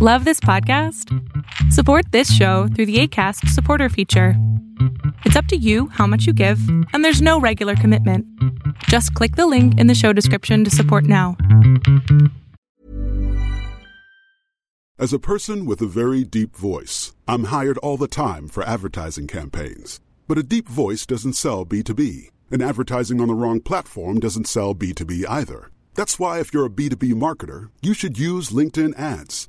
Love this podcast? Support this show through the ACAST supporter feature. It's up to you how much you give, and there's no regular commitment. Just click the link in the show description to support now. As a person with a very deep voice, I'm hired all the time for advertising campaigns. But a deep voice doesn't sell B2B, and advertising on the wrong platform doesn't sell B2B either. That's why, if you're a B2B marketer, you should use LinkedIn ads.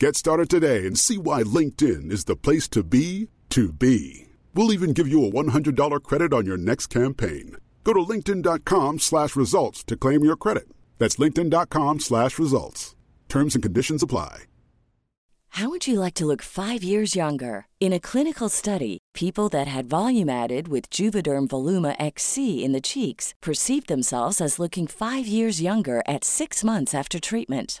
Get started today and see why LinkedIn is the place to be to be. We'll even give you a $100 credit on your next campaign. Go to linkedin.com slash results to claim your credit. That's linkedin.com slash results. Terms and conditions apply. How would you like to look five years younger? In a clinical study, people that had volume added with Juvederm Voluma XC in the cheeks perceived themselves as looking five years younger at six months after treatment.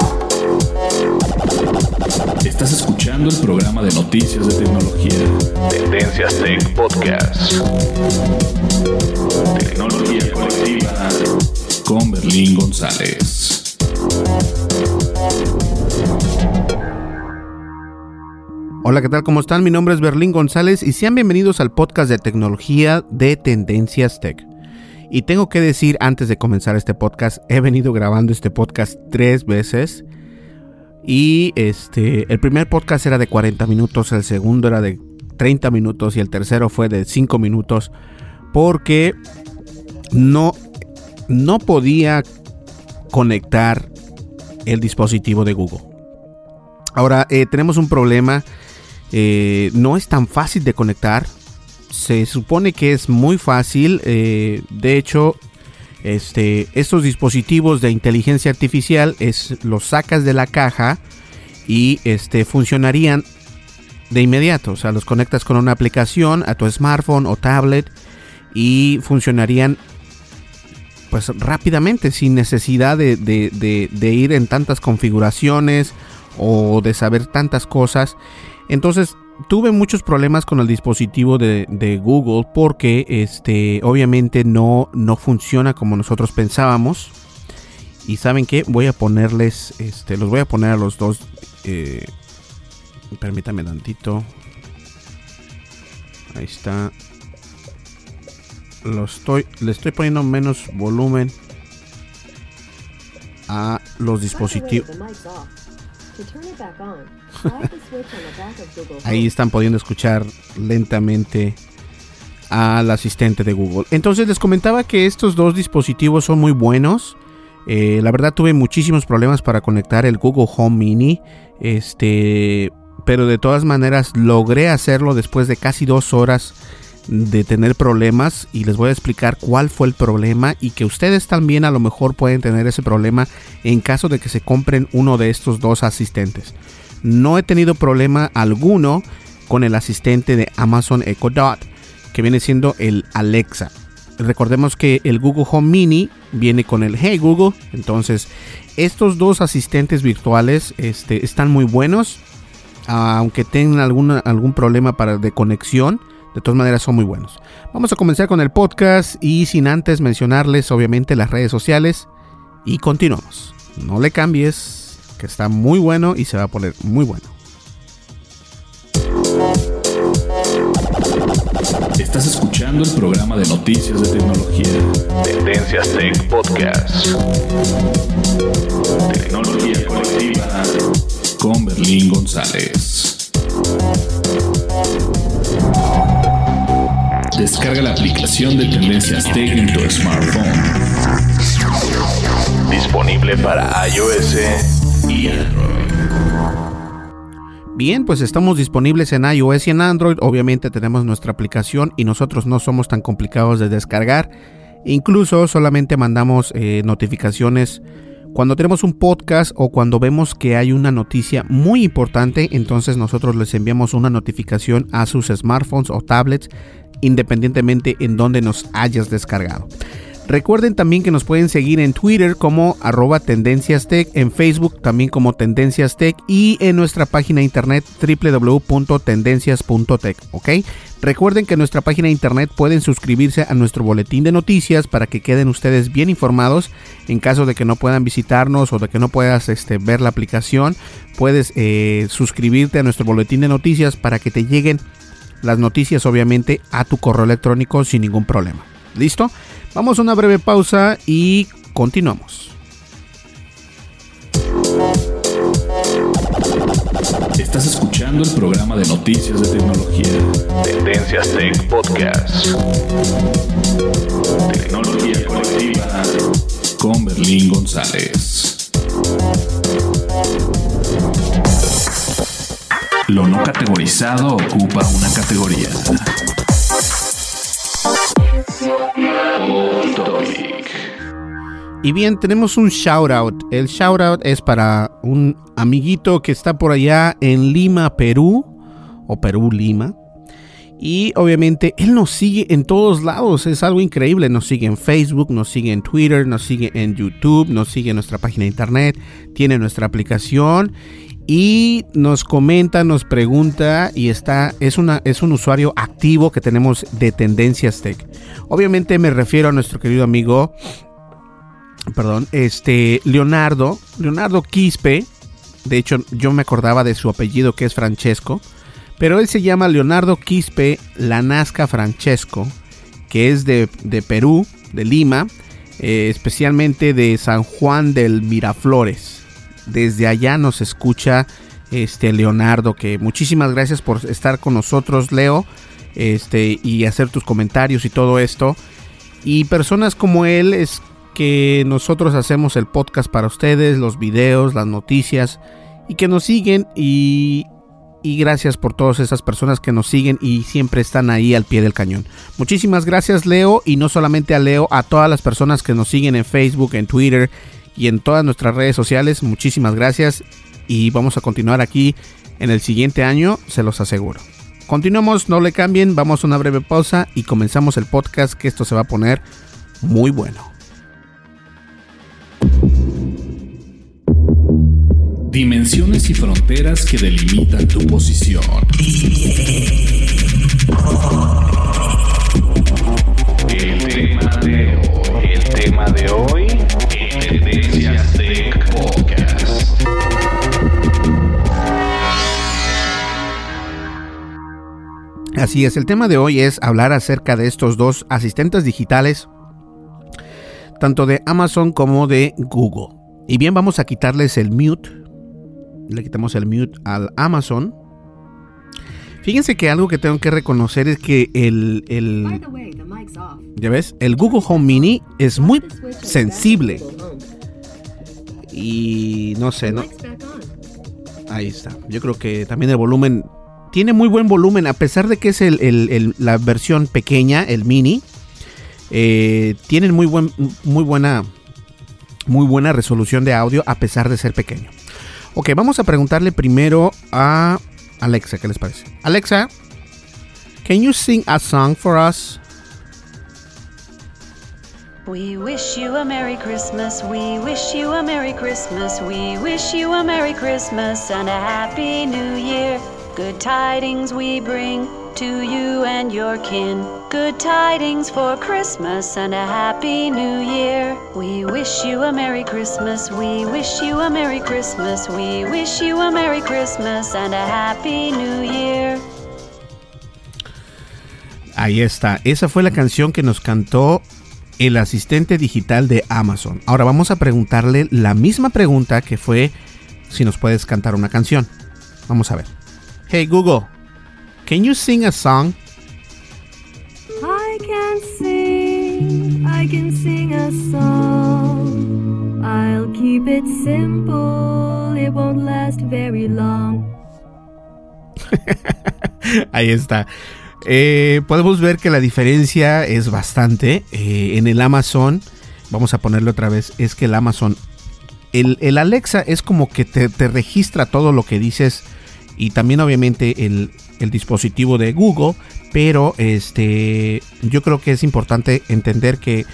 Estás escuchando el programa de noticias de tecnología. Tendencias Tech Podcast. Tecnología colectiva con Berlín González. Hola, ¿qué tal? ¿Cómo están? Mi nombre es Berlín González y sean bienvenidos al podcast de tecnología de Tendencias Tech. Y tengo que decir antes de comenzar este podcast, he venido grabando este podcast tres veces. Y este, el primer podcast era de 40 minutos, el segundo era de 30 minutos y el tercero fue de 5 minutos. Porque no, no podía conectar el dispositivo de Google. Ahora, eh, tenemos un problema. eh, no es tan fácil de conectar. Se supone que es muy fácil. eh, de hecho, este, estos dispositivos de inteligencia artificial es, los sacas de la caja y este, funcionarían de inmediato. O sea, los conectas con una aplicación a tu smartphone o tablet y funcionarían pues rápidamente sin necesidad de, de- ir en tantas configuraciones o de saber tantas cosas. Entonces tuve muchos problemas con el dispositivo de, Google porque este obviamente no, no funciona como nosotros pensábamos. Y saben que voy a ponerles, este, los voy a poner a los dos. eh, permítame tantito. Ahí está. Lo estoy, le estoy poniendo menos volumen a los dispositivos. Ahí están pudiendo escuchar lentamente al asistente de Google. Entonces les comentaba que estos dos dispositivos son muy buenos. Eh, la verdad tuve muchísimos problemas para conectar el Google Home Mini. Este, pero de todas maneras logré hacerlo después de casi dos horas de tener problemas y les voy a explicar cuál fue el problema y que ustedes también a lo mejor pueden tener ese problema en caso de que se compren uno de estos dos asistentes. No he tenido problema alguno con el asistente de Amazon Echo Dot, que viene siendo el Alexa. Recordemos que el Google Home Mini viene con el Hey Google, entonces estos dos asistentes virtuales este, están muy buenos, aunque tengan algún problema para, de conexión de todas maneras son muy buenos. Vamos a comenzar con el podcast y sin antes mencionarles obviamente las redes sociales y continuamos. No le cambies, que está muy bueno y se va a poner muy bueno. Estás escuchando el programa de noticias de tecnología. Tendencias Tech Podcast. Tecnología colectiva con Berlín González. Descarga la aplicación de Tendencias Tech en tu smartphone. Disponible para iOS y Android. Bien, pues estamos disponibles en iOS y en Android. Obviamente tenemos nuestra aplicación y nosotros no somos tan complicados de descargar. Incluso solamente mandamos eh, notificaciones cuando tenemos un podcast o cuando vemos que hay una noticia muy importante, entonces nosotros les enviamos una notificación a sus smartphones o tablets independientemente en donde nos hayas descargado. Recuerden también que nos pueden seguir en Twitter como arroba Tendencias Tech, en Facebook también como Tendencias Tech y en nuestra página internet www.tendencias.tech. ¿ok? Recuerden que en nuestra página internet pueden suscribirse a nuestro boletín de noticias para que queden ustedes bien informados en caso de que no puedan visitarnos o de que no puedas este, ver la aplicación. Puedes eh, suscribirte a nuestro boletín de noticias para que te lleguen las noticias obviamente a tu correo electrónico sin ningún problema. ¿Listo? Vamos a una breve pausa y continuamos. Estás escuchando el programa de noticias de tecnología. Tendencias Tech Podcast. Tecnología colectiva con Berlín González. Lo no categorizado ocupa una categoría. Y bien, tenemos un shout out. El shout out es para un amiguito que está por allá en Lima, Perú, o Perú, Lima. Y obviamente él nos sigue en todos lados, es algo increíble. Nos sigue en Facebook, nos sigue en Twitter, nos sigue en YouTube, nos sigue en nuestra página de internet, tiene nuestra aplicación y nos comenta, nos pregunta y está es una es un usuario activo que tenemos de Tendencias Tech. Obviamente me refiero a nuestro querido amigo perdón, este Leonardo, Leonardo Quispe. De hecho, yo me acordaba de su apellido que es Francesco, pero él se llama Leonardo Quispe Lanasca Francesco, que es de, Perú, de Lima, eh, especialmente de San Juan del Miraflores desde allá nos escucha este Leonardo, que muchísimas gracias por estar con nosotros, Leo, este y hacer tus comentarios y todo esto. Y personas como él es que nosotros hacemos el podcast para ustedes, los videos, las noticias y que nos siguen y y gracias por todas esas personas que nos siguen y siempre están ahí al pie del cañón. Muchísimas gracias Leo y no solamente a Leo, a todas las personas que nos siguen en Facebook, en Twitter y en todas nuestras redes sociales. Muchísimas gracias y vamos a continuar aquí en el siguiente año, se los aseguro. Continuamos, no le cambien, vamos a una breve pausa y comenzamos el podcast que esto se va a poner muy bueno. Dimensiones y fronteras que delimitan tu posición. Así es, el tema de hoy es hablar acerca de estos dos asistentes digitales, tanto de Amazon como de Google. Y bien, vamos a quitarles el mute. Le quitamos el mute al Amazon. Fíjense que algo que tengo que reconocer es que el, el ya ves, el Google Home Mini es muy sensible. Y no sé, ¿no? Ahí está. Yo creo que también el volumen tiene muy buen volumen, a pesar de que es la versión pequeña, el mini. Eh, tienen muy, buen, muy, buena, muy buena resolución de audio, a pesar de ser pequeño. Ok, vamos a preguntarle primero a Alexa, ¿qué les parece? Alexa, can you sing a song for us? We wish you a Merry Christmas, we wish you a Merry Christmas, we wish you a Merry Christmas and a Happy New Year. Good tidings we bring to you and your kin. Good tidings for Christmas and a Happy New Year. We wish you a Merry Christmas, we wish you a Merry Christmas, we wish you a Merry Christmas and a Happy New Year. Ahí está, esa fue la canción que nos cantó el asistente digital de Amazon. Ahora vamos a preguntarle la misma pregunta que fue si nos puedes cantar una canción. Vamos a ver. Hey Google, can you sing a song? I can sing, I can sing a song. I'll keep it simple, it won't last very long. Ahí está. Eh, podemos ver que la diferencia es bastante. Eh, en el Amazon, vamos a ponerlo otra vez, es que el Amazon, el, Alexa es como que te, registra todo lo que dices y también obviamente el, dispositivo de Google, pero este, yo creo que es importante entender que,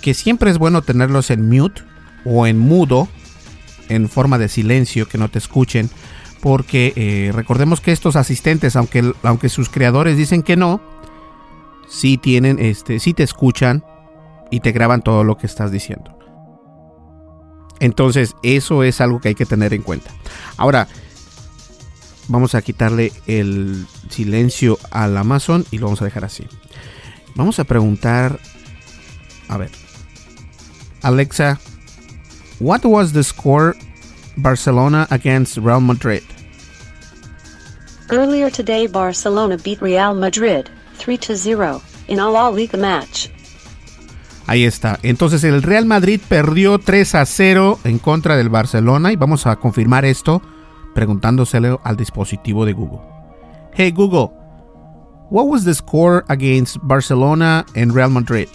que siempre es bueno tenerlos en mute o en mudo, en forma de silencio, que no te escuchen porque eh, recordemos que estos asistentes, aunque, aunque sus creadores dicen que no, sí tienen, este, sí te escuchan y te graban todo lo que estás diciendo. Entonces, eso es algo que hay que tener en cuenta. Ahora, vamos a quitarle el silencio al Amazon y lo vamos a dejar así. Vamos a preguntar, a ver, Alexa, what was the score Barcelona against Real Madrid? Earlier today, Barcelona beat Real Madrid 3 0 in a La Liga match. Ahí está. Entonces el Real Madrid perdió 3 a 0 en contra del Barcelona y vamos a confirmar esto preguntándoselo al dispositivo de Google. Hey Google, what was the score against Barcelona and Real Madrid?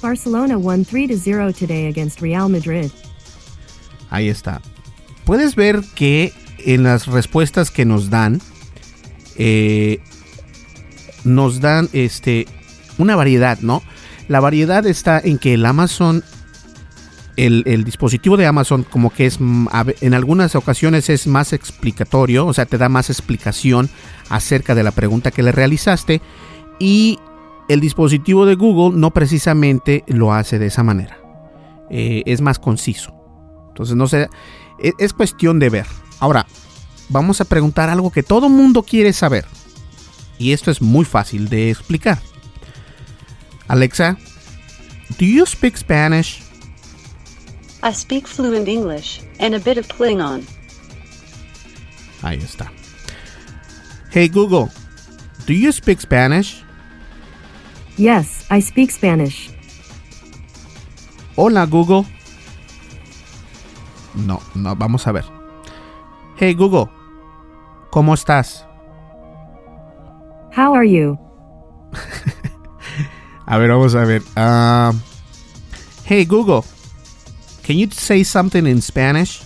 Barcelona won 3 0 today against Real Madrid. Ahí está. Puedes ver que en las respuestas que nos dan, eh, nos dan este, una variedad, ¿no? La variedad está en que el Amazon, el, dispositivo de Amazon como que es, mm, en algunas ocasiones es más explicatorio, o sea, te da más explicación acerca de la pregunta que le realizaste y el dispositivo de Google no precisamente lo hace de esa manera. Eh, es más conciso. Entonces, no sé, es, es cuestión de ver. Ahora, vamos a preguntar algo que todo mundo quiere saber. Y esto es muy fácil de explicar. Alexa, do you speak Spanish? I speak fluent English and a bit of Klingon. Ahí está. Hey Google, do you speak Spanish? Yes, I speak Spanish. Hola Google. No, no, vamos a ver. Hey Google, ¿cómo estás? How are you? a ver, vamos a ver. Uh, hey Google, can you say something in Spanish?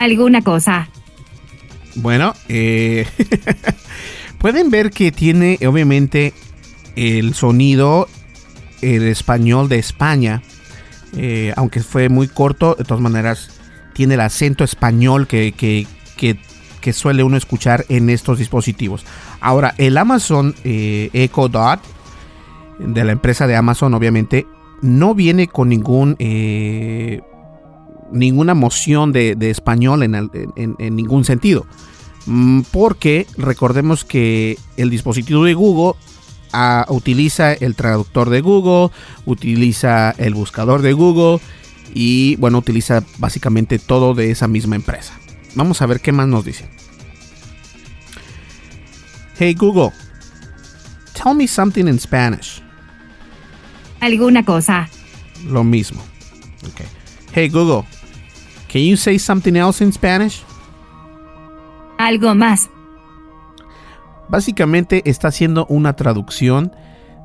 Alguna cosa. Bueno, eh, pueden ver que tiene obviamente el sonido el español de España, eh, aunque fue muy corto, de todas maneras tiene el acento español que, que, suele uno escuchar en estos dispositivos. Ahora, el Amazon eh, Echo Dot de la empresa de Amazon, obviamente, no viene con ningún eh, ninguna moción de, español en, ningún sentido. Mm, porque recordemos que el dispositivo de Google ah, utiliza el traductor de Google, utiliza el buscador de Google y bueno, utiliza básicamente todo de esa misma empresa. Vamos a ver qué más nos dice. Hey Google, tell me something in Spanish. Alguna cosa. Lo mismo. Okay. Hey Google, can you say something else in Spanish? algo más. Básicamente está haciendo una traducción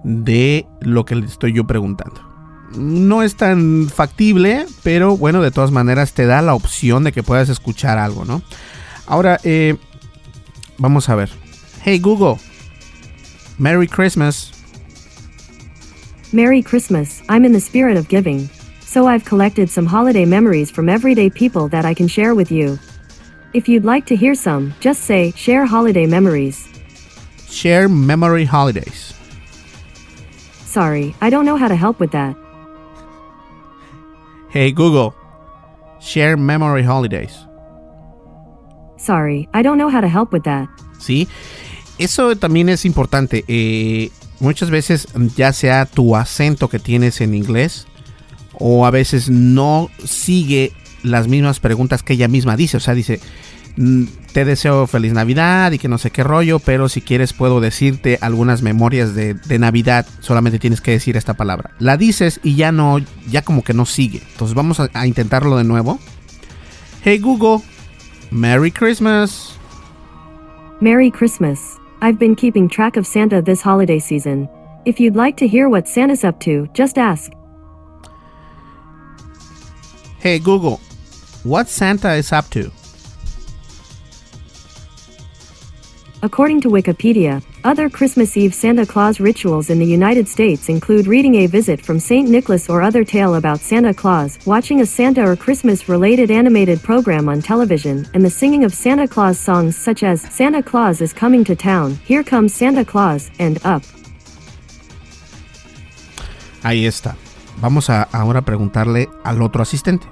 de lo que le estoy yo preguntando. No es tan factible, pero bueno, de todas maneras te da la opción de que puedas escuchar algo, ¿no? Ahora, eh, vamos a ver. Hey Google, Merry Christmas. Merry Christmas, I'm in the spirit of giving. So I've collected some holiday memories from everyday people that I can share with you. If you'd like to hear some, just say, share holiday memories. Share memory holidays. Sorry, I don't know how to help with that. Hey Google, share memory holidays. Sorry, I don't know how to help with that. ¿Sí? Eso también es importante. Eh, muchas veces, ya sea tu acento que tienes en inglés, o a veces no sigue las mismas preguntas que ella misma dice. O sea, dice, mm, te deseo feliz Navidad y que no sé qué rollo, pero si quieres puedo decirte algunas memorias de, Navidad, solamente tienes que decir esta palabra. La dices y ya no, ya como que no sigue. Entonces vamos a intentarlo de nuevo. Hey Google, Merry Christmas. Merry Christmas. I've been keeping track of Santa this holiday season. If you'd like to hear what Santa's up to, just ask. Hey Google, what Santa is up to? According to Wikipedia, other Christmas Eve Santa Claus rituals in the United States include reading a visit from St. Nicholas or other tale about Santa Claus, watching a Santa or Christmas related animated program on television, and the singing of Santa Claus songs such as Santa Claus is Coming to Town, Here Comes Santa Claus, and Up. Ahí está. Vamos a ahora preguntarle al otro asistente.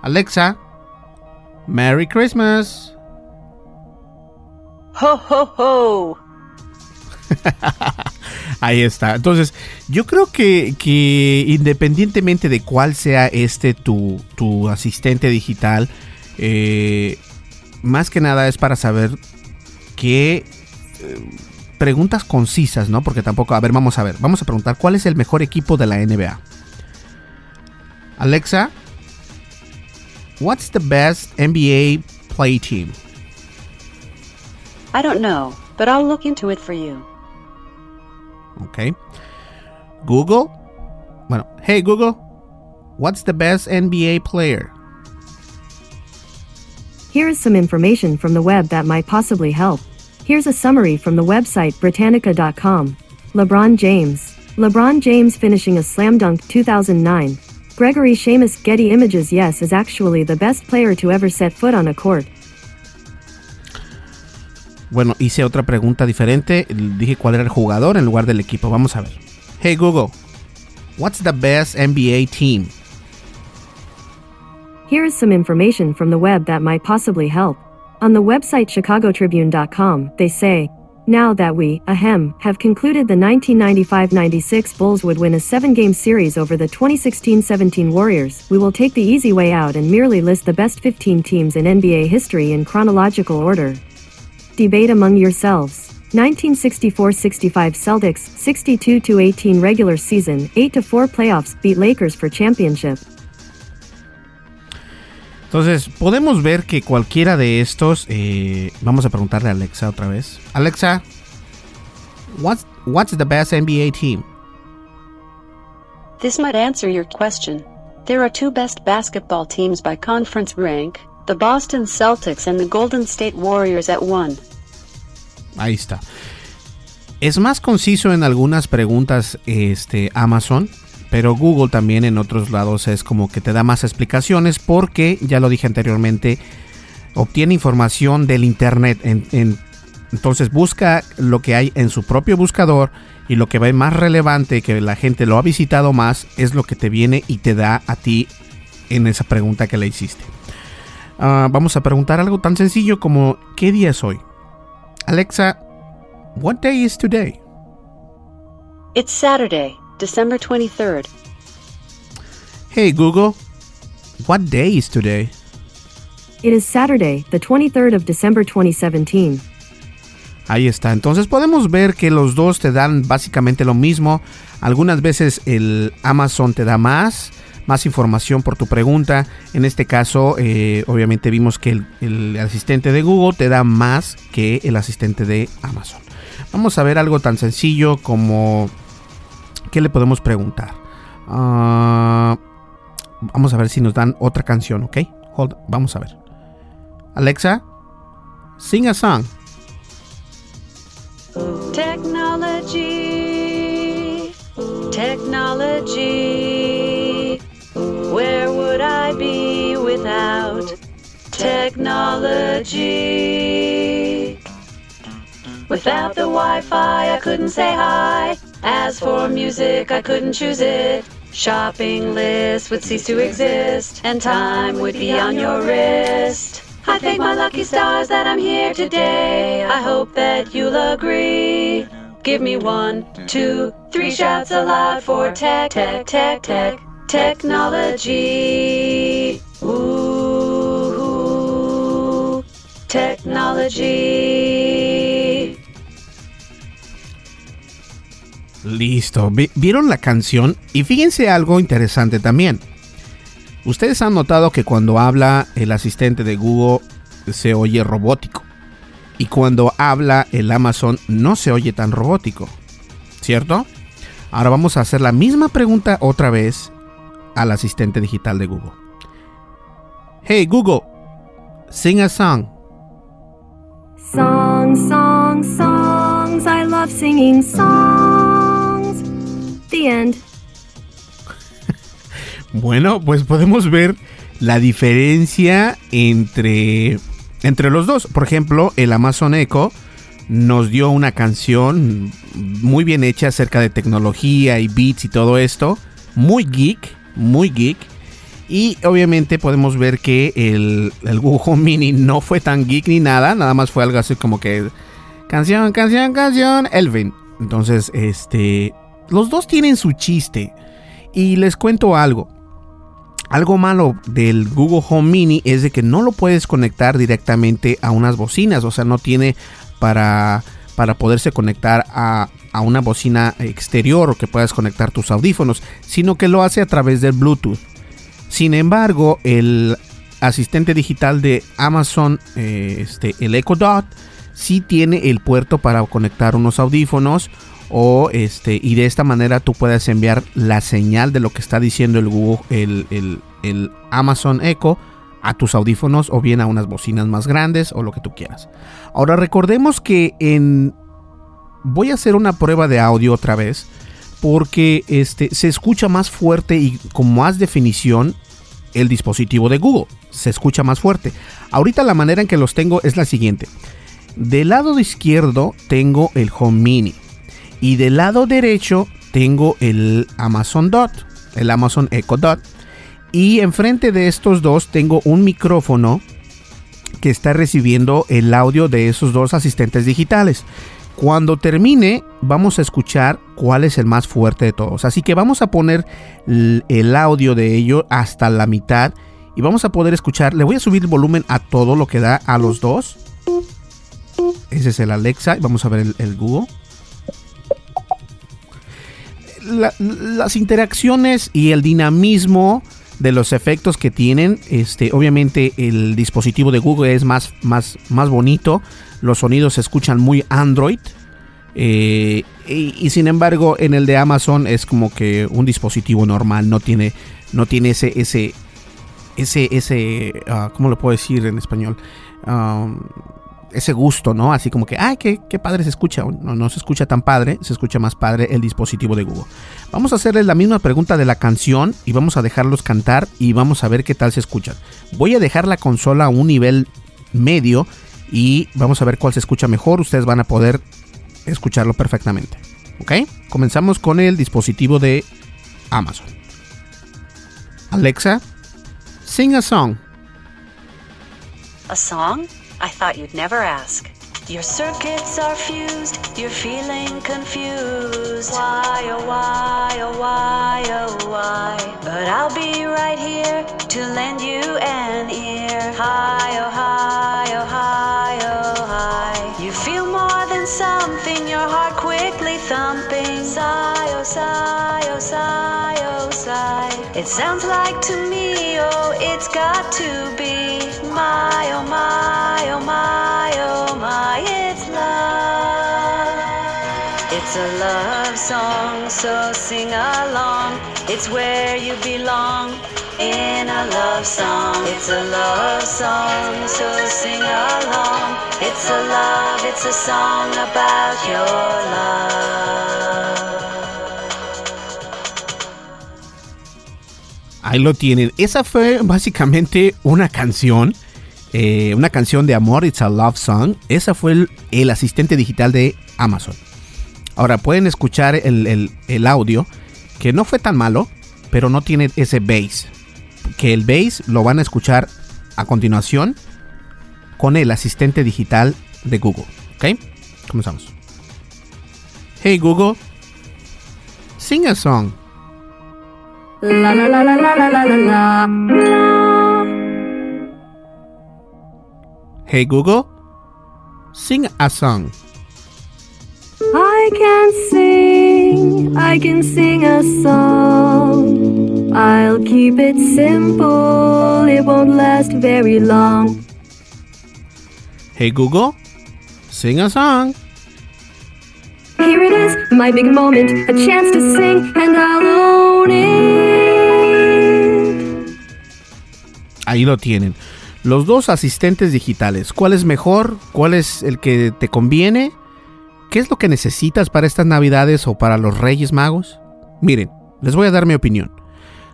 Alexa, Merry Christmas. Ho, ho, ho. Ahí está. Entonces, yo creo que, que, independientemente de cuál sea este tu, tu asistente digital, eh, más que nada es para saber qué eh, preguntas concisas, ¿no? Porque tampoco, a ver, vamos a ver, vamos a preguntar cuál es el mejor equipo de la NBA. Alexa, what's the best NBA play team? I don't know, but I'll look into it for you. Okay. Google. Bueno, hey Google, what's the best NBA player? Here is some information from the web that might possibly help. Here's a summary from the website Britannica.com. LeBron James. LeBron James finishing a slam dunk 2009. Gregory Seamus Getty Images Yes is actually the best player to ever set foot on a court. Bueno, hice otra pregunta diferente. Dije cuál era el jugador en lugar del equipo. Vamos a ver. Hey Google, what's the best NBA team? Here is some information from the web that might possibly help. On the website chicagotribune.com, they say, now that we, ahem, have concluded the 1995-96 Bulls would win a seven-game series over the 2016-17 Warriors, we will take the easy way out and merely list the best 15 teams in NBA history in chronological order. Debate among yourselves. 1964-65 Celtics, 62-18 regular season, 8-4 playoffs, beat Lakers for championship. Entonces, podemos ver que cualquiera de estos, eh, vamos a preguntarle a Alexa otra vez. Alexa, what's, what's the best NBA team? This might answer your question. There are two best basketball teams by conference rank, the Boston Celtics and the Golden State Warriors at one. Ahí está. Es más conciso en algunas preguntas este, Amazon, pero Google también en otros lados es como que te da más explicaciones porque, ya lo dije anteriormente, obtiene información del Internet. En, en, entonces busca lo que hay en su propio buscador y lo que ve más relevante, que la gente lo ha visitado más, es lo que te viene y te da a ti en esa pregunta que le hiciste. Uh, vamos a preguntar algo tan sencillo como ¿qué día es hoy? Alexa, what day is today? It's Saturday, December 23rd. Hey Google, what day is today? It is Saturday, the 23rd of December 2017. Ahí está. Entonces podemos ver que los dos te dan básicamente lo mismo. Algunas veces el Amazon te da más, más información por tu pregunta. En este caso, eh, obviamente vimos que el, asistente de Google te da más que el asistente de Amazon. Vamos a ver algo tan sencillo como ¿qué le podemos preguntar? Ah, vamos a ver si nos dan otra canción, ¿ok? Hold, vamos a ver. Alexa, sing a song. Technology? Without the Wi Fi, I couldn't say hi. As for music, I couldn't choose it. Shopping lists would cease to exist, and time would be on your wrist. I thank my lucky stars that I'm here today. I hope that you'll agree. Give me one, two, three shouts aloud for tech, tech, tech, tech, technology. Ooh, technology. Listo, Vi- vieron la canción y fíjense algo interesante también. Ustedes han notado que cuando habla el asistente de Google se oye robótico. Y cuando habla el Amazon no se oye tan robótico. ¿Cierto? Ahora vamos a hacer la misma pregunta otra vez al asistente digital de Google. Hey Google, sing a song. Songs, songs, songs. I love singing songs. The end. Bueno, pues podemos ver la diferencia entre, entre los dos. Por ejemplo, el Amazon Echo nos dio una canción muy bien hecha acerca de tecnología y beats y todo esto. Muy geek, muy geek. Y obviamente podemos ver que el, el Google Home Mini no fue tan geek ni nada. Nada más fue algo así como que canción, canción, canción, Elvin. Entonces, este, los dos tienen su chiste. Y les cuento algo. Algo malo del Google Home Mini es de que no lo puedes conectar directamente a unas bocinas, o sea, no tiene para, para poderse conectar a, a una bocina exterior o que puedas conectar tus audífonos, sino que lo hace a través del Bluetooth. Sin embargo, el asistente digital de Amazon, eh, este, el Echo Dot, sí tiene el puerto para conectar unos audífonos o este y de esta manera tú puedes enviar la señal de lo que está diciendo el Google el, el- el Amazon Echo a tus audífonos o bien a unas bocinas más grandes o lo que tú quieras. Ahora recordemos que en voy a hacer una prueba de audio otra vez porque este se escucha más fuerte y con más definición el dispositivo de Google se escucha más fuerte ahorita la manera en que los tengo es la siguiente del lado izquierdo tengo el Home Mini y del lado derecho tengo el Amazon Dot, el Amazon Echo Dot. Y enfrente de estos dos tengo un micrófono que está recibiendo el audio de esos dos asistentes digitales. Cuando termine, vamos a escuchar cuál es el más fuerte de todos. Así que vamos a poner el audio de ello hasta la mitad y vamos a poder escuchar. Le voy a subir el volumen a todo lo que da a los dos. Ese es el Alexa. Vamos a ver el, Google. La- las interacciones y el dinamismo de los efectos que tienen, este, obviamente el dispositivo de Google es más, más, más bonito, los sonidos se escuchan muy Android, eh, y, sin embargo en el de Amazon es como que un dispositivo normal, no tiene, no tiene ese, ese, ese, ese, ah, ¿cómo lo puedo decir en español? Ese gusto, ¿no? Así como que, ay, qué, qué padre se escucha. No, no se escucha tan padre, se escucha más padre el dispositivo de Google. Vamos a hacerles la misma pregunta de la canción y vamos a dejarlos cantar y vamos a ver qué tal se escuchan. Voy a dejar la consola a un nivel medio y vamos a ver cuál se escucha mejor. Ustedes van a poder escucharlo perfectamente. ¿Ok? Comenzamos con el dispositivo de Amazon. Alexa, sing a song. A song? I thought you'd never ask. Your circuits are fused, you're feeling confused. Why, oh, why, oh, why, oh, why? But I'll be right here to lend you an ear. Hi, oh, hi, oh, hi, sigh, oh, sigh. It sounds like to me, oh, it's got to be my, oh my, oh my, oh my, it's love. It's a love song, so sing along. It's where you belong in a love song. It's a love song, so sing along. It's a love, it's a song about your love. Ahí lo tienen. Esa fue básicamente una canción. eh, una canción de amor, It's a Love Song. Esa fue el, asistente digital de Amazon. Ahora pueden escuchar el, el- el audio, que no fue tan malo, pero no tiene ese bass. Que el bass lo van a escuchar a continuación con el asistente digital de Google. ¿Ok? Comenzamos. Hey Google, sing a song. La la la la la la la la la. Hey Google, sing a song. I can sing, I can sing a song. I'll keep it simple, it won't last very long. Hey Google, sing a song. Here it is, my big moment, a chance to sing, and I'll own it. Ahí lo tienen. Los dos asistentes digitales. ¿Cuál es mejor? ¿Cuál es el que te conviene? ¿Qué es lo que necesitas para estas navidades o para los Reyes Magos? Miren, les voy a dar mi opinión.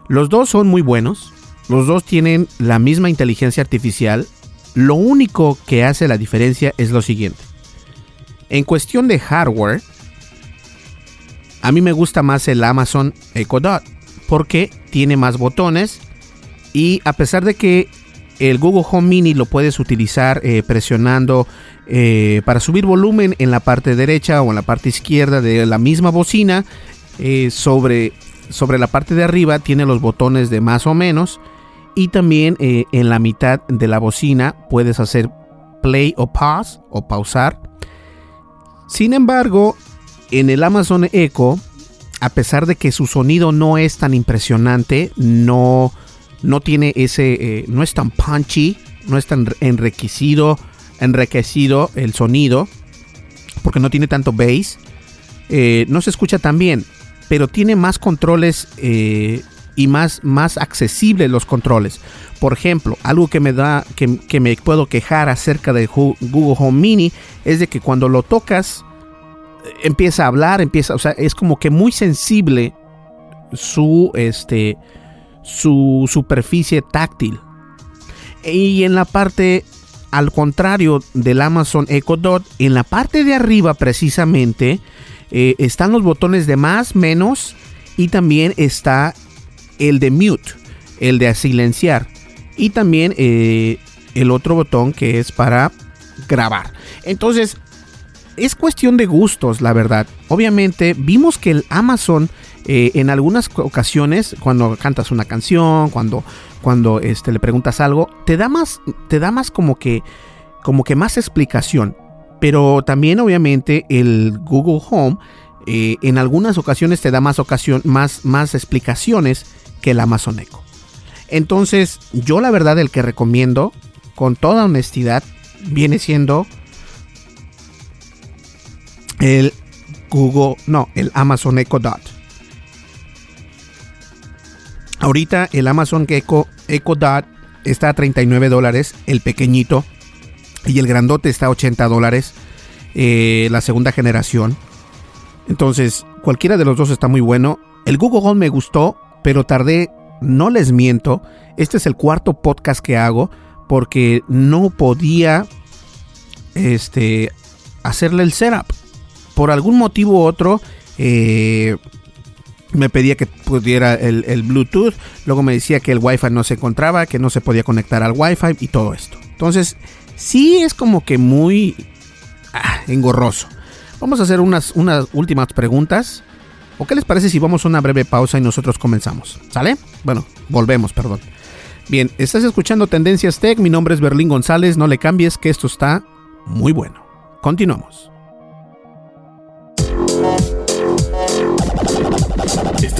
Los dos son muy buenos. Los dos tienen la misma inteligencia artificial. Lo único que hace la diferencia es lo siguiente. En cuestión de hardware, a mí me gusta más el Amazon Echo Dot porque tiene más botones y a pesar de que el Google Home Mini lo puedes utilizar eh, presionando eh, para subir volumen en la parte derecha o en la parte izquierda de la misma bocina, eh, sobre, sobre la parte de arriba tiene los botones de más o menos y también en la mitad de la bocina puedes hacer play o pause o pausar. Sin embargo, en el Amazon Echo, a pesar de que su sonido no es tan impresionante, no, no tiene ese, eh, no es tan punchy, no es tan enriquecido, enriquecido el sonido, porque no tiene tanto bass, eh, no se escucha tan bien, pero tiene más controles eh, y más, más accesibles los controles. Por ejemplo, algo que me da, que, que me puedo quejar acerca de Google Home Mini es de que cuando lo tocas empieza a hablar, empieza, o sea, es como que muy sensible su, este, su superficie táctil. Y en la parte, al contrario del Amazon Echo Dot, en la parte de arriba precisamente eh, están los botones de más, menos y también está el de mute, el de silenciar y también eh, el otro botón que es para grabar. Entonces, es cuestión de gustos, la verdad. Obviamente, vimos que el Amazon eh, en algunas ocasiones, cuando cantas una canción, cuando, cuando este, le preguntas algo, te da más, te da más como que, como que más explicación. Pero también, obviamente, el Google Home eh, en algunas ocasiones te da más, ocasión, más, más explicaciones que el Amazon Echo. Entonces, yo la verdad el que recomiendo, con toda honestidad, viene siendo el Google, no, el Amazon Echo Dot. Ahorita el Amazon Echo, Echo Dot está a 39 dólares, el pequeñito, y el grandote está a 80 dólares, eh, la segunda generación. Entonces, cualquiera de los dos está muy bueno. El Google Home me gustó, pero tardé, no les miento, este es el cuarto podcast que hago porque no podía este, hacerle el setup. Por algún motivo u otro, eh, me pedía que pudiera el, el, Bluetooth. Luego me decía que el Wi-Fi no se encontraba, que no se podía conectar al Wi-Fi y todo esto. Entonces, sí es como que muy ah, engorroso. Vamos a hacer unas, unas últimas preguntas. ¿O qué les parece si vamos a una breve pausa y nosotros comenzamos? ¿Sale? Bueno, volvemos, perdón. Bien, estás escuchando Tendencias Tech. Mi nombre es Berlín González. No le cambies que esto está muy bueno. Continuamos.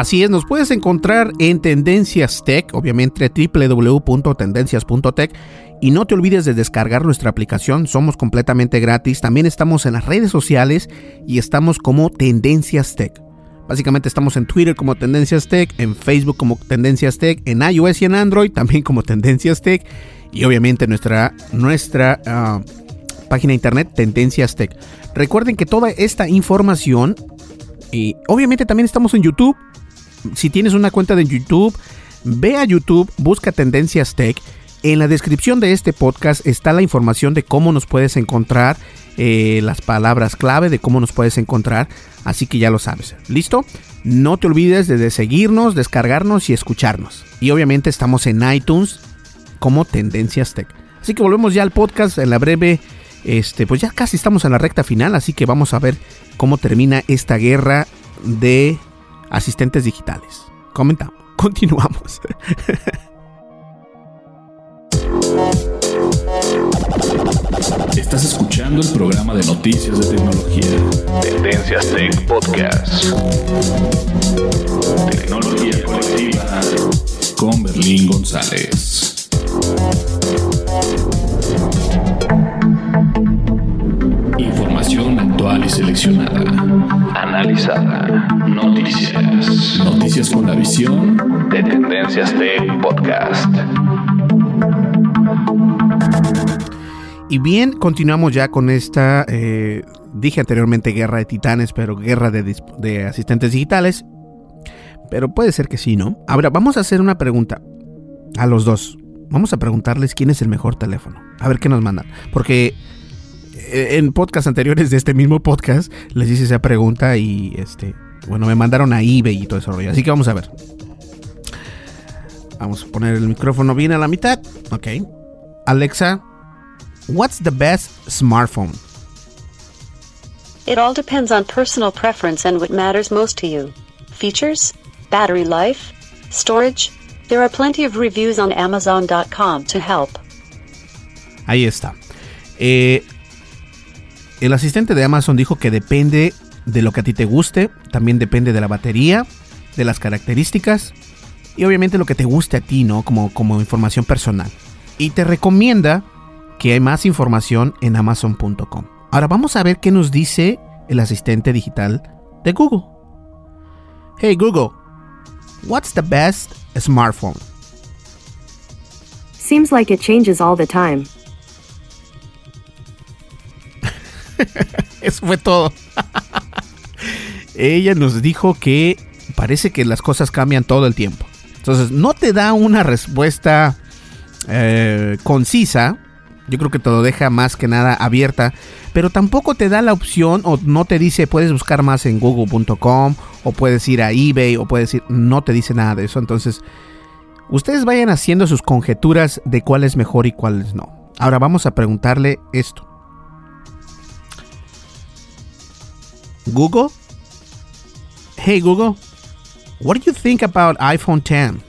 Así es, nos puedes encontrar en Tendencias Tech, obviamente www.tendencias.tech. Y no te olvides de descargar nuestra aplicación, somos completamente gratis. También estamos en las redes sociales y estamos como Tendencias Tech. Básicamente estamos en Twitter como Tendencias Tech, en Facebook como Tendencias Tech, en iOS y en Android también como Tendencias Tech. Y obviamente nuestra, nuestra uh, página de internet Tendencias Tech. Recuerden que toda esta información, y obviamente también estamos en YouTube, si tienes una cuenta de YouTube, ve a YouTube, busca Tendencias Tech. En la descripción de este podcast está la información de cómo nos puedes encontrar, eh, las palabras clave de cómo nos puedes encontrar, así que ya lo sabes. ¿Listo? No te olvides de seguirnos, descargarnos y escucharnos. Y obviamente estamos en iTunes como Tendencias Tech. Así que volvemos ya al podcast en la breve, este, pues ya casi estamos en la recta final, así que vamos a ver cómo termina esta guerra de asistentes digitales. Comentamos, continuamos. Estás escuchando el programa de noticias de tecnología. Tendencias Tech Podcast. Tecnología colectiva con Berlín González. Información actual y seleccionada. Analizada. Noticias. Noticias con la visión de Tendencias Tech Podcast. Y bien, continuamos ya con esta, eh, dije anteriormente guerra de titanes, pero guerra de, de, asistentes digitales. Pero puede ser que sí, ¿no? Ahora, vamos a hacer una pregunta a los dos. Vamos a preguntarles quién es el mejor teléfono. A ver qué nos mandan. Porque en podcasts anteriores de este mismo podcast les hice esa pregunta y este, bueno, me mandaron a eBay y todo eso rollo. Así que vamos a ver. Vamos a poner el micrófono bien a la mitad. Ok. Alexa, what's the best smartphone? It all depends on personal preference and what matters most to you. Features, battery life, storage. There are plenty of reviews on Amazon.com to help. Ahí está. Eh, el asistente de Amazon dijo que depende de lo que a ti te guste, también depende de la batería, de las características y obviamente lo que te guste a ti, ¿no? Como, como información personal. Y te recomienda que hay más información en amazon.com. Ahora vamos a ver qué nos dice el asistente digital de Google. Hey Google, what's the best smartphone? Seems like it changes all the time. Eso fue todo. Ella nos dijo que parece que las cosas cambian todo el tiempo. Entonces, no te da una respuesta eh, concisa. Yo creo que te lo deja más que nada abierta. Pero tampoco te da la opción o no te dice puedes buscar más en google.com o puedes ir a eBay o puedes ir... No te dice nada de eso. Entonces, ustedes vayan haciendo sus conjeturas de cuál es mejor y cuál es no. Ahora vamos a preguntarle esto. Google? Hey Google, what do you think about iPhone 10?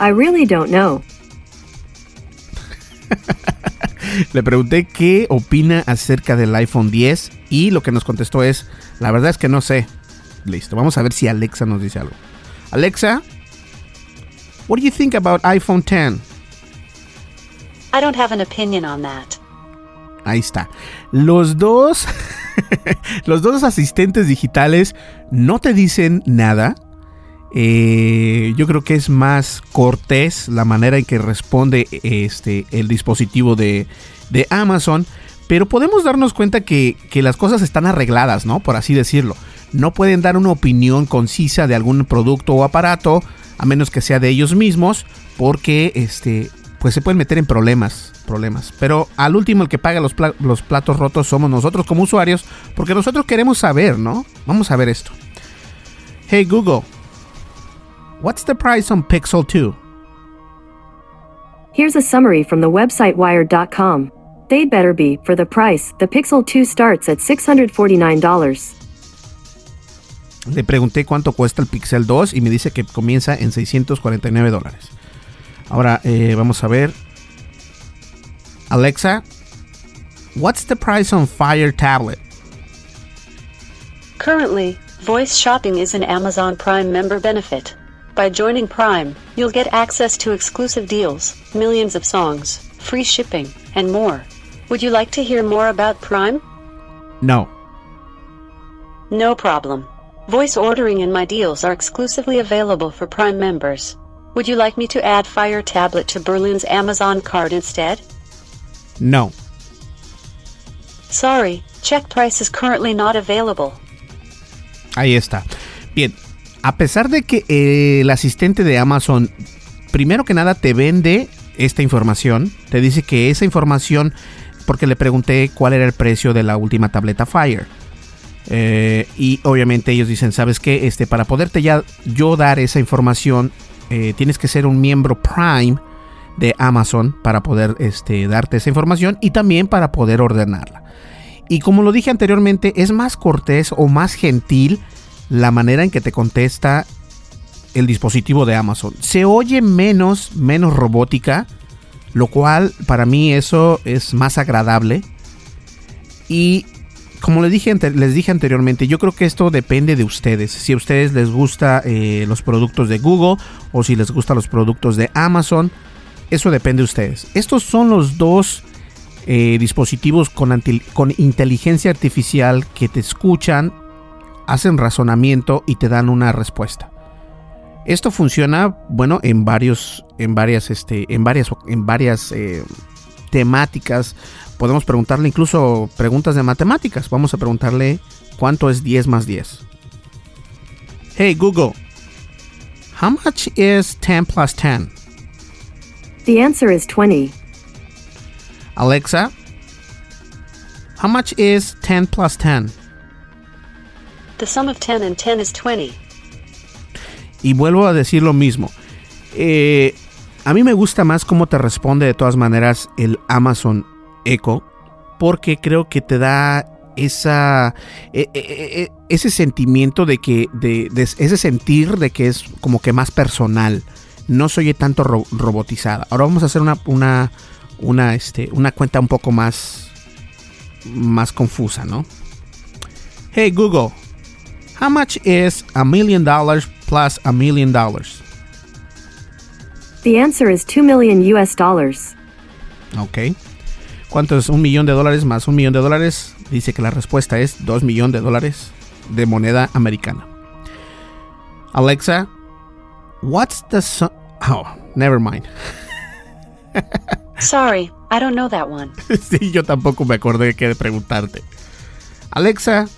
I really don't know. Le pregunté qué opina acerca del iPhone 10 y lo que nos contestó es, la verdad es que no sé. Listo, vamos a ver si Alexa nos dice algo. Alexa, what do you think about iPhone 10? I don't have an opinion on that. Ahí está. Los dos, los dos asistentes digitales no te dicen nada. Eh, yo creo que es más cortés la manera en que responde este, el dispositivo de, de Amazon. Pero podemos darnos cuenta que, que, las cosas están arregladas, ¿no? Por así decirlo. No pueden dar una opinión concisa de algún producto o aparato, a menos que sea de ellos mismos, porque este, pues se pueden meter en problemas, problemas. Pero al último el que paga los, pla los platos rotos somos nosotros como usuarios, porque nosotros queremos saber, ¿no? Vamos a ver esto. Hey Google, what's the price on Pixel 2? Here's a summary from the website wired.com. They'd better be, for the price, the Pixel 2 starts at $649. Le pregunté cuánto cuesta el Pixel 2 y me dice que comienza en 649 dólares. Ahora eh, vamos a ver. Alexa, what's the price on Fire Tablet? Currently, voice shopping is an Amazon Prime member benefit. By joining Prime, you'll get access to exclusive deals, millions of songs, free shipping, and more. Would you like to hear more about Prime? No. No problem. Voice ordering and my deals are exclusively available for Prime members. Would you like me to add Fire Tablet to Berlin's Amazon card instead? No. Sorry, check price is currently not available. Ahí está. Bien, a pesar de que eh, el asistente de Amazon, primero que nada, te vende esta información, te dice que esa información, porque le pregunté cuál era el precio de la última tableta Fire. Eh, y obviamente ellos dicen, ¿sabes qué? Este, para poderte ya yo dar esa información, eh, tienes que ser un miembro Prime de Amazon para poder este, darte esa información y también para poder ordenarla. Y como lo dije anteriormente, es más cortés o más gentil la manera en que te contesta el dispositivo de Amazon. Se oye menos, menos robótica, lo cual para mí eso es más agradable. Y como les dije, les dije anteriormente, yo creo que esto depende de ustedes. Si a ustedes les gusta eh, los productos de Google o si les gustan los productos de Amazon, eso depende de ustedes. Estos son los dos eh, dispositivos con, con inteligencia artificial que te escuchan, hacen razonamiento y te dan una respuesta. Esto funciona, bueno, en varios, en varias, este, en varias, en varias eh, temáticas. Podemos preguntarle incluso preguntas de matemáticas. Vamos a preguntarle cuánto es 10 más 10. Hey Google, how much is 10 plus 10? The answer is 20. Alexa, how much is 10 plus 10? The sum of 10 and 10 is 20. Y vuelvo a decir lo mismo. Eh, a mí me gusta más cómo te responde de todas maneras el Amazon Echo, porque creo que te da esa e, e, e, ese sentimiento de que de, ese sentir de que es como que más personal no se oye tanto robotizada ahora vamos a hacer una, una una este una cuenta un poco más más confusa no hey Google how much is a million dollars plus a million dollars The answer is 2 million US dollars. Ok. ¿Cuánto es un millón de dólares más un millón de dólares? Dice que la respuesta es 2 millones de dólares de moneda americana. Alexa, what's the su Oh, never mind. Sorry, I don't know that one. sí, yo tampoco me acordé que de preguntarte. Alexa,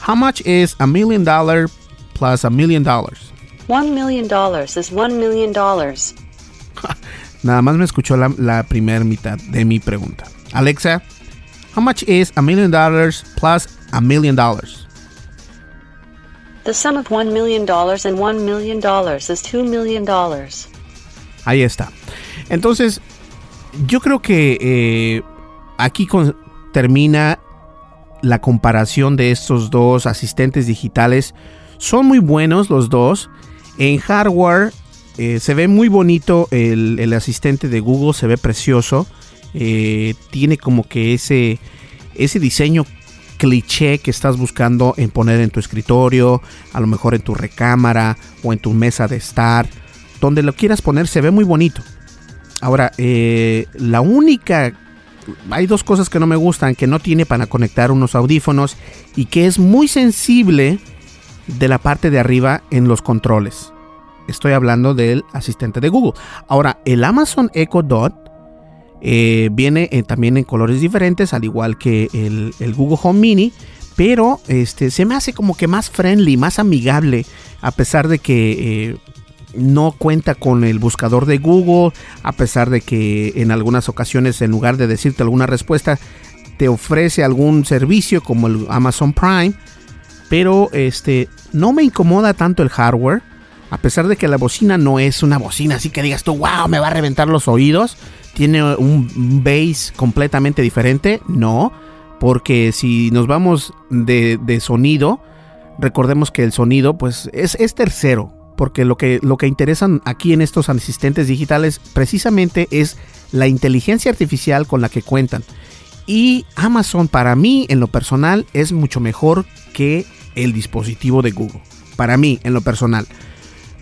how much is a million dollar plus a million dollars? One million dollars is one million dollars. Nada más me escuchó la, la primera mitad de mi pregunta. Alexa, how much is a million dollars plus a million dollars? The sum of one million dollars and one million dollars is two million dollars. Ahí está. Entonces, yo creo que eh, aquí con, termina la comparación de estos dos asistentes digitales. Son muy buenos los dos. En hardware eh, se ve muy bonito el, el, asistente de Google, se ve precioso. Eh, tiene como que ese, ese diseño cliché que estás buscando en poner en tu escritorio, a lo mejor en tu recámara o en tu mesa de estar. Donde lo quieras poner se ve muy bonito. Ahora, eh, la única... Hay dos cosas que no me gustan, que no tiene para conectar unos audífonos y que es muy sensible de la parte de arriba en los controles. Estoy hablando del asistente de Google. Ahora, el Amazon Echo Dot eh, viene eh, también en colores diferentes, al igual que el, el, Google Home Mini, pero este, se me hace como que más friendly, más amigable, a pesar de que eh, no cuenta con el buscador de Google, a pesar de que en algunas ocasiones en lugar de decirte alguna respuesta, te ofrece algún servicio como el Amazon Prime, pero este no me incomoda tanto el hardware, a pesar de que la bocina no es una bocina así que digas tú, wow, me va a reventar los oídos, tiene un bass completamente diferente, no, porque si nos vamos de, sonido, recordemos que el sonido pues es, es tercero, porque lo que, lo que interesan aquí en estos asistentes digitales precisamente es la inteligencia artificial con la que cuentan. Y Amazon para mí en lo personal es mucho mejor que el dispositivo de Google. Para mí en lo personal.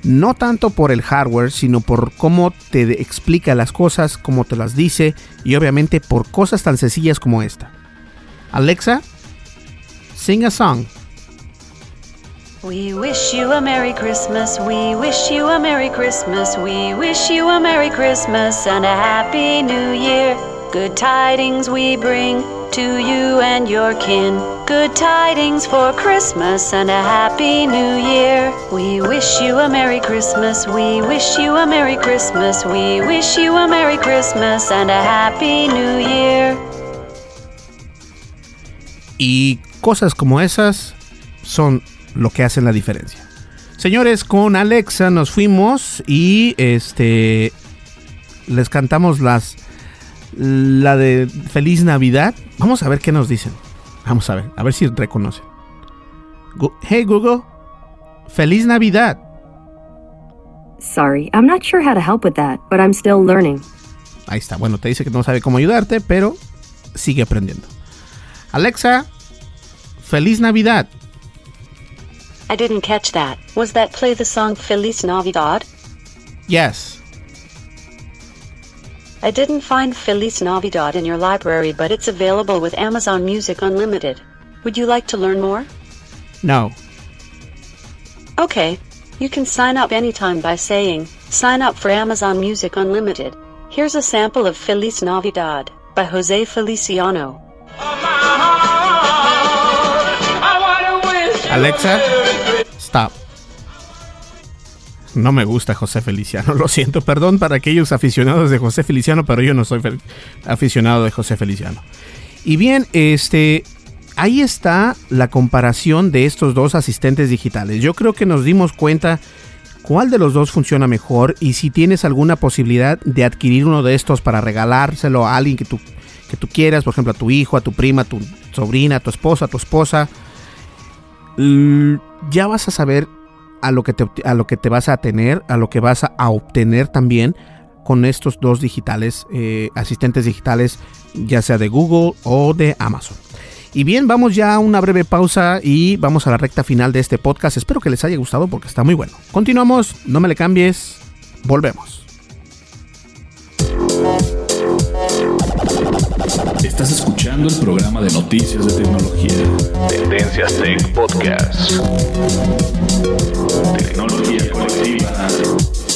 No tanto por el hardware, sino por cómo te explica las cosas, cómo te las dice y obviamente por cosas tan sencillas como esta. Alexa, sing a song. We wish you a Merry Christmas, we wish you a Merry Christmas, we wish you a Merry Christmas and a Happy New Year. Good tidings we bring to you and your kin. Good tidings for Christmas and a Happy New Year. We wish you a Merry Christmas, we wish you a Merry Christmas, we wish you a Merry Christmas and a Happy New Year. Y cosas como esas son lo que hacen la diferencia. Señores, con Alexa nos fuimos y este les cantamos las la de Feliz Navidad. Vamos a ver qué nos dicen. Vamos a ver, a ver si reconocen. hey Google, Feliz Navidad. Sorry, I'm not sure how to help with that, but I'm still learning. Ahí está. Bueno, te dice que no sabe cómo ayudarte, pero sigue aprendiendo. Alexa, Feliz Navidad. I didn't catch that. Was that play the song Feliz Navidad? Yes. I didn't find Feliz Navidad in your library, but it's available with Amazon Music Unlimited. Would you like to learn more? No. Okay. You can sign up anytime by saying, Sign up for Amazon Music Unlimited. Here's a sample of Feliz Navidad by Jose Feliciano. Alexa, stop. No me gusta José Feliciano, lo siento, perdón para aquellos aficionados de José Feliciano, pero yo no soy aficionado de José Feliciano. Y bien, este, ahí está la comparación de estos dos asistentes digitales. Yo creo que nos dimos cuenta cuál de los dos funciona mejor y si tienes alguna posibilidad de adquirir uno de estos para regalárselo a alguien que tú, que tú quieras, por ejemplo a tu hijo, a tu prima, a tu sobrina, a tu esposa, a tu esposa, ya vas a saber a lo que te, a lo que te vas a tener, a lo que vas a, obtener también con estos dos digitales, eh, asistentes digitales, ya sea de Google o de Amazon. Y bien, vamos ya a una breve pausa y vamos a la recta final de este podcast. Espero que les haya gustado porque está muy bueno. Continuamos, no me le cambies, volvemos. Estás escuchando el programa de noticias de tecnología. Tendencias Tech Podcast. Tecnología colectiva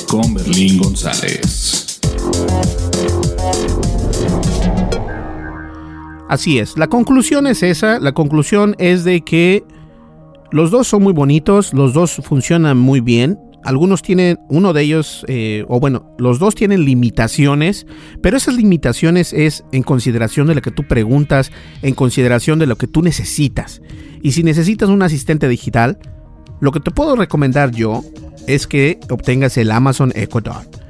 con Berlín González. Así es, la conclusión es esa, la conclusión es de que los dos son muy bonitos, los dos funcionan muy bien, algunos tienen, uno de ellos, eh, o bueno, los dos tienen limitaciones, pero esas limitaciones es en consideración de lo que tú preguntas, en consideración de lo que tú necesitas. Y si necesitas un asistente digital, lo que te puedo recomendar yo es que obtengas el Amazon Echo Dot.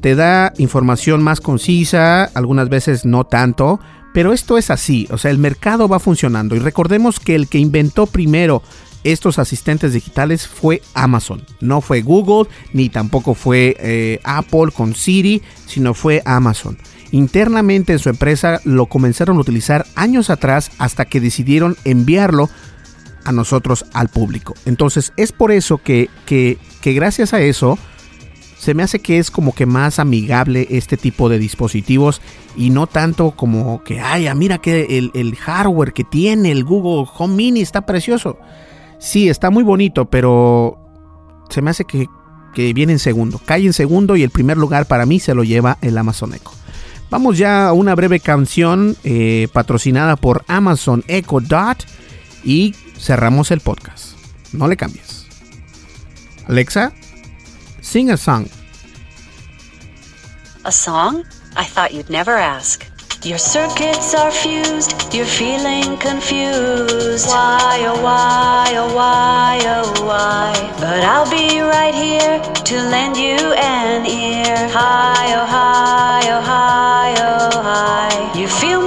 Te da información más concisa, algunas veces no tanto, pero esto es así, o sea, el mercado va funcionando y recordemos que el que inventó primero estos asistentes digitales fue Amazon. No fue Google, ni tampoco fue eh, Apple con Siri, sino fue Amazon. Internamente en su empresa lo comenzaron a utilizar años atrás hasta que decidieron enviarlo a nosotros, al público. Entonces es por eso que, que, gracias a eso se me hace que es como que más amigable este tipo de dispositivos y no tanto como que, ay, mira que el, el hardware que tiene el Google Home Mini está precioso. Sí, está muy bonito, pero se me hace que, viene en segundo. Cae en segundo y el primer lugar para mí se lo lleva el Amazon Echo. Vamos ya a una breve canción eh, patrocinada por Amazon Echo Dot y cerramos el podcast. No le cambies. Alexa, sing a song. A song? I thought you'd never ask. Your circuits are fused, you're feeling confused. Why, oh, why, oh, why, oh, why? But I'll be right here to lend you an ear. Hi, oh, hi, oh, hi, oh, hi. You feel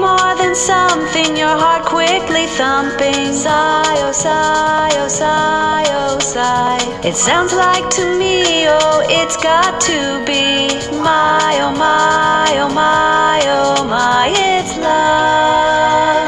more something, your heart quickly thumping. Sigh, oh, sigh, oh, sigh, oh, sigh. It sounds like to me, oh, it's got to be. My, oh, my, oh, my, oh, my, it's love.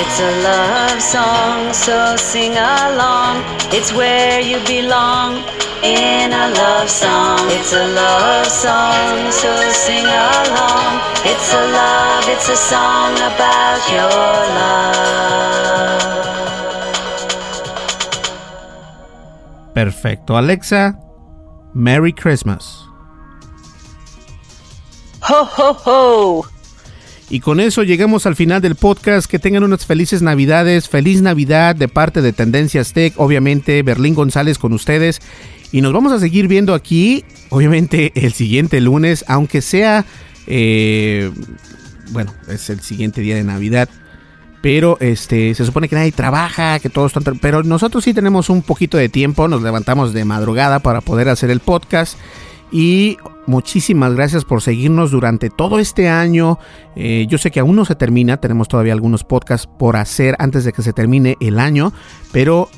It's a love song, so sing along. It's where you belong in a love song. It's a love song, so sing along. It's a love, it's a song about your love. Perfecto. Alexa, Merry Christmas. Ho, ho, ho. Y con eso llegamos al final del podcast. Que tengan unas felices navidades. Feliz Navidad de parte de Tendencias Tech. Obviamente, Berlín González con ustedes. Y nos vamos a seguir viendo aquí, obviamente, el siguiente lunes. Aunque sea, eh, bueno, es el siguiente día de Navidad. Pero este, se supone que nadie trabaja, que todos están... Pero nosotros sí tenemos un poquito de tiempo. Nos levantamos de madrugada para poder hacer el podcast. Y muchísimas gracias por seguirnos durante todo este año. Eh, yo sé que aún no se termina, tenemos todavía algunos podcasts por hacer antes de que se termine el año, pero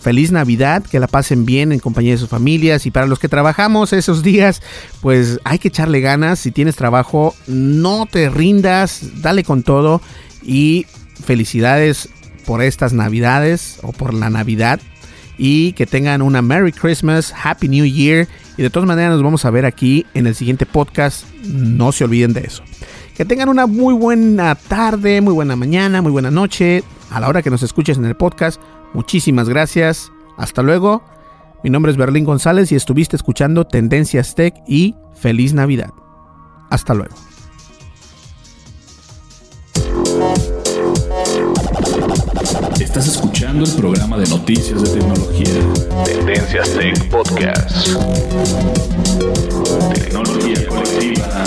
feliz Navidad, que la pasen bien en compañía de sus familias y para los que trabajamos esos días, pues hay que echarle ganas. Si tienes trabajo, no te rindas, dale con todo y felicidades por estas Navidades o por la Navidad y que tengan una Merry Christmas, Happy New Year y de todas maneras nos vamos a ver aquí en el siguiente podcast, no se olviden de eso. Que tengan una muy buena tarde, muy buena mañana, muy buena noche, a la hora que nos escuches en el podcast. Muchísimas gracias, hasta luego. Mi nombre es Berlín González y estuviste escuchando Tendencias Tech y Feliz Navidad. Hasta luego. Estás escuchando el programa de noticias de tecnología. Tendencias Tech Podcast. Tecnología colectiva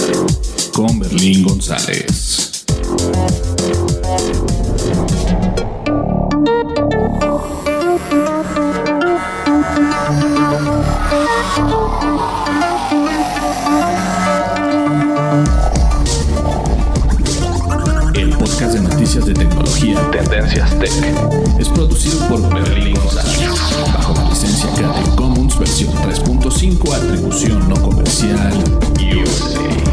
con Berlín González. El podcast de noticias de tecnología Tendencias Tech es producido por Berlín González bajo la licencia Creative Commons versión 3.5 atribución no comercial USA.